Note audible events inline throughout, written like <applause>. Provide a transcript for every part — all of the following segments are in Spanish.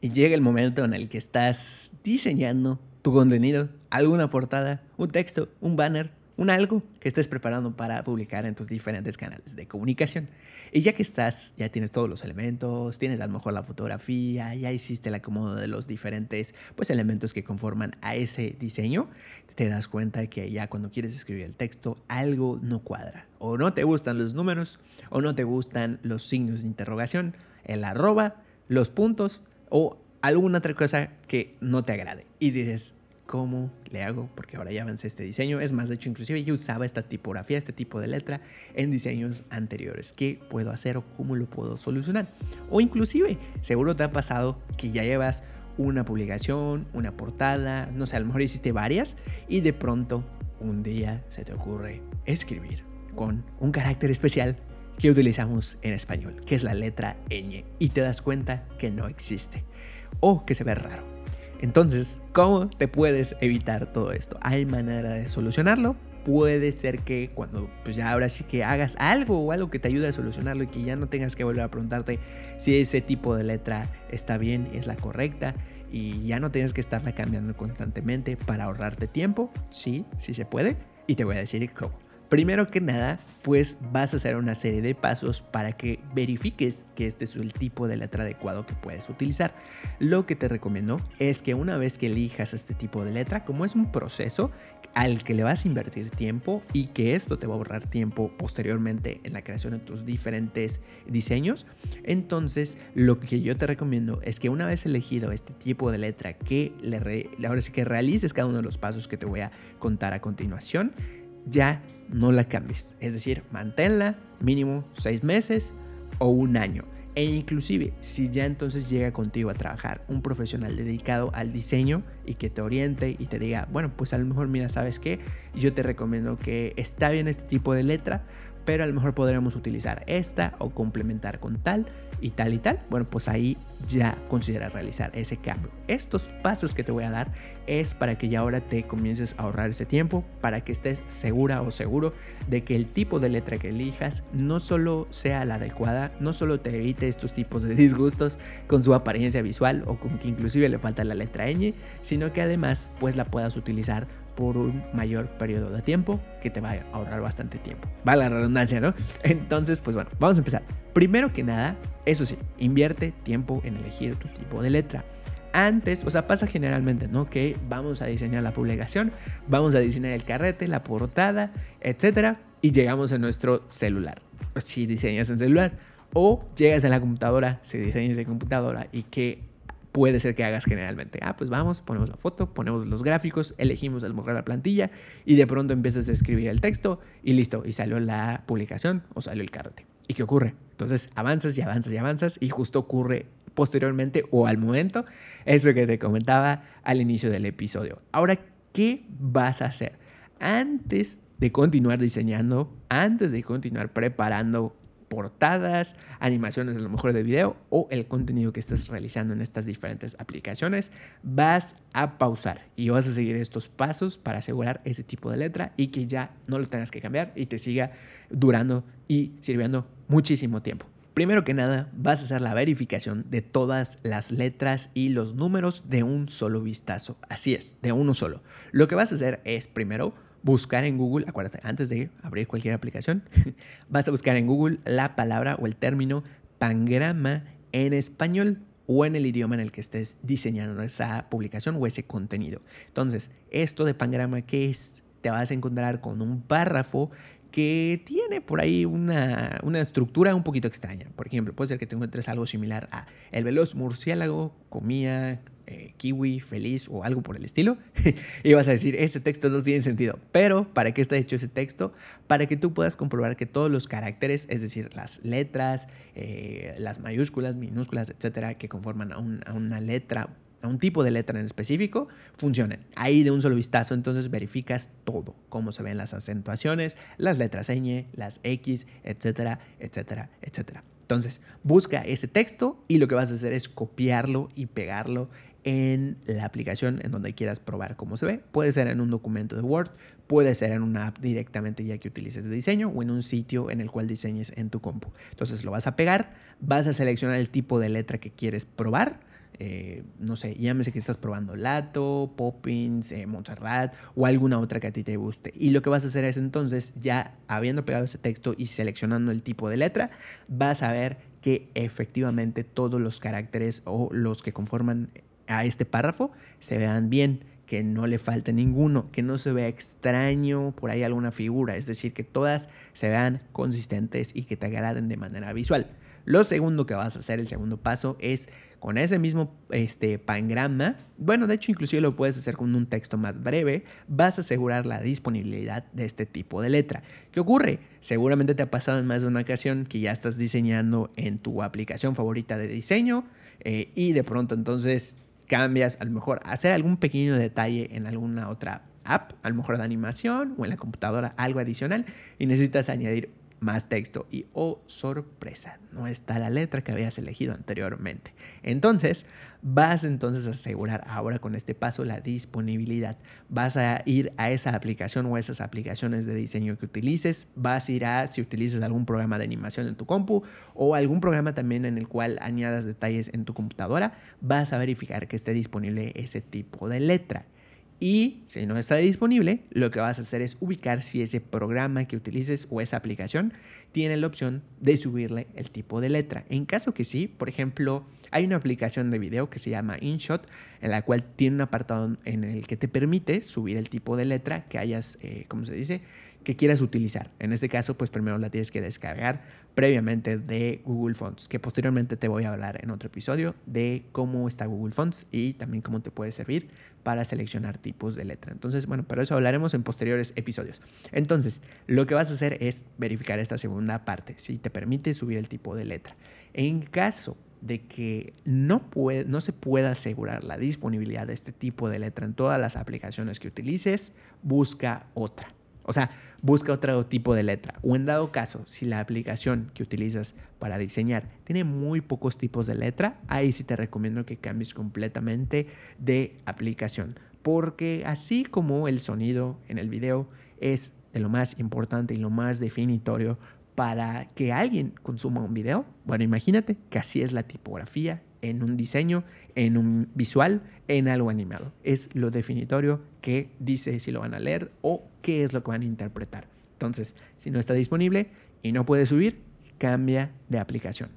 y llega el momento en el que estás diseñando tu contenido, alguna portada, un texto, un banner, un algo que estés preparando para publicar en tus diferentes canales de comunicación. Y ya que estás, ya tienes todos los elementos, tienes a lo mejor la fotografía, ya hiciste el acomodo de los diferentes pues, elementos que conforman a ese diseño, te das cuenta que ya cuando quieres escribir el texto algo no cuadra. O no te gustan los números, o no te gustan los signos de interrogación, el arroba, los puntos, o alguna otra cosa que no te agrade. Y dices, ¿cómo le hago? Porque ahora ya avancé este diseño. Es más, de hecho, inclusive yo usaba esta tipografía, este tipo de letra en diseños anteriores. ¿Qué puedo hacer o cómo lo puedo solucionar? O inclusive, seguro te ha pasado que ya llevas una publicación, una portada, no sé, a lo mejor hiciste varias y de pronto un día se te ocurre escribir con un carácter especial que utilizamos en español, que es la letra ñ, y te das cuenta que no existe o que se ve raro. Entonces, ¿cómo te puedes evitar todo esto? ¿Hay manera de solucionarlo? Puede ser que cuando pues ya ahora sí que hagas algo o algo que te ayude a solucionarlo y que ya no tengas que volver a preguntarte si ese tipo de letra está bien, es la correcta y ya no tienes que estarla cambiando constantemente para ahorrarte tiempo. Sí, sí se puede y te voy a decir cómo. Primero que nada, pues vas a hacer una serie de pasos para que verifiques que este es el tipo de letra adecuado que puedes utilizar. Lo que te recomiendo es que una vez que elijas este tipo de letra, como es un proceso al que le vas a invertir tiempo y que esto te va a ahorrar tiempo posteriormente en la creación de tus diferentes diseños, entonces lo que yo te recomiendo es que una vez elegido este tipo de letra que le ahora sí que realices cada uno de los pasos que te voy a contar a continuación, ya no la cambies. Es decir, manténla mínimo seis meses o un año. E inclusive, si ya entonces llega contigo a trabajar un profesional dedicado al diseño y que te oriente y te diga, bueno, pues a lo mejor, mira, ¿sabes qué? Yo te recomiendo que está bien este tipo de letra, pero a lo mejor podríamos utilizar esta o complementar con tal y tal y tal, bueno, pues ahí ya considera realizar ese cambio. Estos pasos que te voy a dar es para que ya ahora te comiences a ahorrar ese tiempo, para que estés segura o seguro de que el tipo de letra que elijas no solo sea la adecuada, no solo te evite estos tipos de <laughs> disgustos con su apariencia visual o con que inclusive le falta la letra ñ, sino que además pues la puedas utilizar por un mayor periodo de tiempo que te va a ahorrar bastante tiempo. Va la redundancia, ¿no? Entonces, pues bueno, vamos a empezar. Primero que nada, eso sí, invierte tiempo en elegir tu tipo de letra. Antes, o sea, pasa generalmente, ¿no? Que vamos a diseñar la publicación, vamos a diseñar el carrete, la portada, etcétera, y llegamos a nuestro celular. Si diseñas en celular, o llegas a la computadora, si diseñas en computadora y que puede ser que hagas generalmente. Ah, pues vamos, ponemos la foto, ponemos los gráficos, elegimos al mejor la plantilla y de pronto empiezas a escribir el texto y listo, y salió la publicación o salió el carrete. ¿Y qué ocurre? Entonces avanzas y avanzas y avanzas y justo ocurre posteriormente o al momento eso que te comentaba al inicio del episodio. Ahora, ¿qué vas a hacer? Antes de continuar diseñando, antes de continuar preparando portadas, animaciones a lo mejor de video o el contenido que estés realizando en estas diferentes aplicaciones, vas a pausar y vas a seguir estos pasos para asegurar ese tipo de letra y que ya no lo tengas que cambiar y te siga durando y sirviendo muchísimo tiempo. Primero que nada, vas a hacer la verificación de todas las letras y los números de un solo vistazo. Así es, de uno solo. Lo que vas a hacer es primero buscar en Google, acuérdate, antes de abrir cualquier aplicación, <laughs> vas a buscar en Google la palabra o el término pangrama en español o en el idioma en el que estés diseñando esa publicación o ese contenido. Entonces, esto de pangrama, ¿qué es? Te vas a encontrar con un párrafo que tiene por ahí una, una, estructura un poquito extraña. Por ejemplo, puede ser que te encuentres algo similar a el veloz murciélago comía eh, kiwi, feliz o algo por el estilo, <laughs> y vas a decir, este texto no tiene sentido. Pero, ¿para qué está hecho ese texto? Para que tú puedas comprobar que todos los caracteres, es decir, las letras, eh, las mayúsculas, minúsculas, etcétera, que conforman a, a una letra a un tipo de letra en específico, funcionen. Ahí de un solo vistazo, entonces verificas todo, cómo se ven las acentuaciones, las letras ñ, las X, etcétera, etcétera, etcétera. Entonces, busca ese texto y lo que vas a hacer es copiarlo y pegarlo en la aplicación en donde quieras probar cómo se ve. Puede ser en un documento de Word, puede ser en una app directamente ya que utilices de diseño o en un sitio en el cual diseñes en tu compu. Entonces lo vas a pegar, vas a seleccionar el tipo de letra que quieres probar eh, no sé, llámese que estás probando Lato, Poppins, eh, Montserrat o alguna otra que a ti te guste. Y lo que vas a hacer es entonces, ya habiendo pegado ese texto y seleccionando el tipo de letra, vas a ver que efectivamente todos los caracteres o los que conforman a este párrafo se vean bien que no le falte ninguno, que no se vea extraño por ahí alguna figura, es decir, que todas se vean consistentes y que te agraden de manera visual. Lo segundo que vas a hacer, el segundo paso, es con ese mismo este, pangrama, bueno, de hecho inclusive lo puedes hacer con un texto más breve, vas a asegurar la disponibilidad de este tipo de letra. ¿Qué ocurre? Seguramente te ha pasado en más de una ocasión que ya estás diseñando en tu aplicación favorita de diseño eh, y de pronto entonces cambias, a lo mejor hacer algún pequeño detalle en alguna otra app, a lo mejor de animación o en la computadora, algo adicional, y necesitas añadir más texto y oh sorpresa, no está la letra que habías elegido anteriormente. Entonces, vas entonces a asegurar ahora con este paso la disponibilidad. Vas a ir a esa aplicación o esas aplicaciones de diseño que utilices, vas a ir a si utilizas algún programa de animación en tu compu o algún programa también en el cual añadas detalles en tu computadora, vas a verificar que esté disponible ese tipo de letra. Y si no está disponible, lo que vas a hacer es ubicar si ese programa que utilices o esa aplicación tiene la opción de subirle el tipo de letra. En caso que sí, por ejemplo, hay una aplicación de video que se llama InShot, en la cual tiene un apartado en el que te permite subir el tipo de letra que hayas, eh, ¿cómo se dice? Que quieras utilizar. En este caso, pues primero la tienes que descargar previamente de Google Fonts, que posteriormente te voy a hablar en otro episodio de cómo está Google Fonts y también cómo te puede servir para seleccionar tipos de letra. Entonces, bueno, pero eso hablaremos en posteriores episodios. Entonces, lo que vas a hacer es verificar esta segunda parte, si te permite subir el tipo de letra. En caso de que no, puede, no se pueda asegurar la disponibilidad de este tipo de letra en todas las aplicaciones que utilices, busca otra. O sea, busca otro tipo de letra. O en dado caso, si la aplicación que utilizas para diseñar tiene muy pocos tipos de letra, ahí sí te recomiendo que cambies completamente de aplicación. Porque así como el sonido en el video es de lo más importante y lo más definitorio para que alguien consuma un video, bueno, imagínate que así es la tipografía en un diseño, en un visual, en algo animado. Es lo definitorio que dice si lo van a leer o qué es lo que van a interpretar. Entonces, si no está disponible y no puede subir, cambia de aplicación.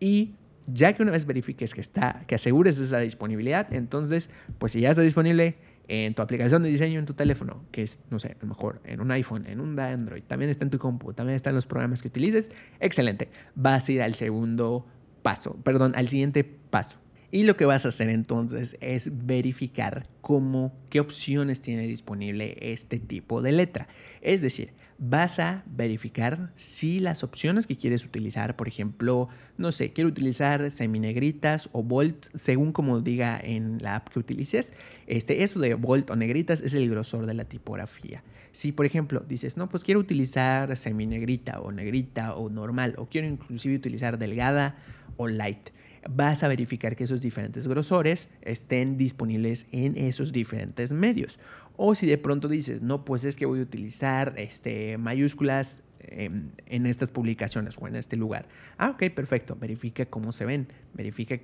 Y ya que una vez verifiques que está, que asegures esa disponibilidad, entonces, pues si ya está disponible en tu aplicación de diseño en tu teléfono, que es, no sé, a lo mejor en un iPhone, en un Android, también está en tu compu, también está en los programas que utilices, excelente. Vas a ir al segundo paso, perdón, al siguiente paso. Y lo que vas a hacer entonces es verificar cómo, qué opciones tiene disponible este tipo de letra. Es decir, vas a verificar si las opciones que quieres utilizar, por ejemplo, no sé, quiero utilizar seminegritas o bold, según como diga en la app que utilices, este, eso de bold o negritas es el grosor de la tipografía. Si, por ejemplo, dices, no, pues quiero utilizar seminegrita o negrita o normal, o quiero inclusive utilizar delgada o light vas a verificar que esos diferentes grosores estén disponibles en esos diferentes medios. O si de pronto dices, no, pues es que voy a utilizar este, mayúsculas en, estas publicaciones o en este lugar. Ah, ok, perfecto. Verifica cómo se ven. Verifica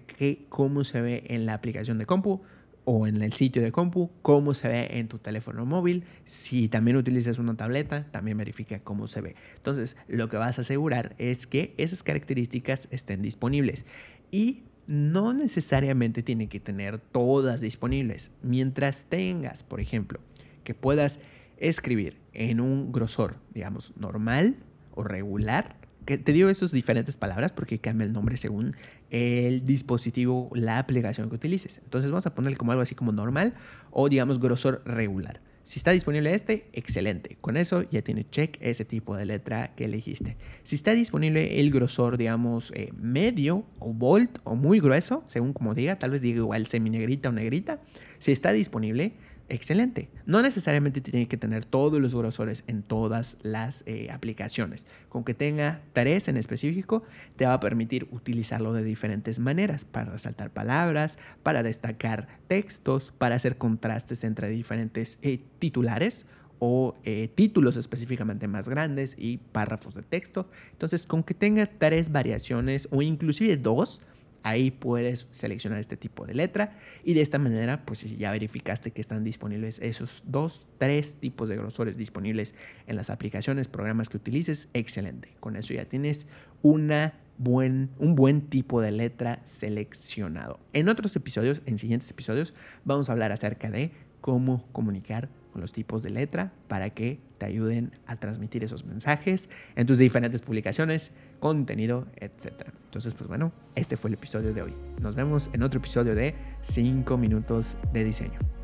cómo se ve en la aplicación de compu o en el sitio de compu, cómo se ve en tu teléfono móvil. Si también utilizas una tableta, también verifica cómo se ve. Entonces, lo que vas a asegurar es que esas características estén disponibles y no necesariamente tiene que tener todas disponibles. Mientras tengas, por ejemplo, que puedas escribir en un grosor, digamos, normal o regular, que te digo esas diferentes palabras porque cambia el nombre según el dispositivo, la aplicación que utilices. Entonces vamos a poner como algo así como normal o digamos grosor regular. Si está disponible este, excelente. Con eso ya tiene check ese tipo de letra que elegiste. Si está disponible el grosor, digamos, eh, medio o bold o muy grueso, según como diga, tal vez diga igual semi negrita o negrita. Si está disponible, excelente. No necesariamente tiene que tener todos los grosores en todas las eh, aplicaciones. Con que tenga tres en específico, te va a permitir utilizarlo de diferentes maneras, para resaltar palabras, para destacar textos, para hacer contrastes entre diferentes eh, titulares o eh, títulos específicamente más grandes y párrafos de texto. Entonces, con que tenga tres variaciones o inclusive dos, Ahí puedes seleccionar este tipo de letra y de esta manera, pues si ya verificaste que están disponibles esos dos, tres tipos de grosores disponibles en las aplicaciones, programas que utilices, excelente. Con eso ya tienes una buen, un buen tipo de letra seleccionado. En otros episodios, en siguientes episodios, vamos a hablar acerca de cómo comunicar los tipos de letra para que te ayuden a transmitir esos mensajes en tus diferentes publicaciones, contenido, etc. Entonces, pues bueno, este fue el episodio de hoy. Nos vemos en otro episodio de 5 minutos de diseño.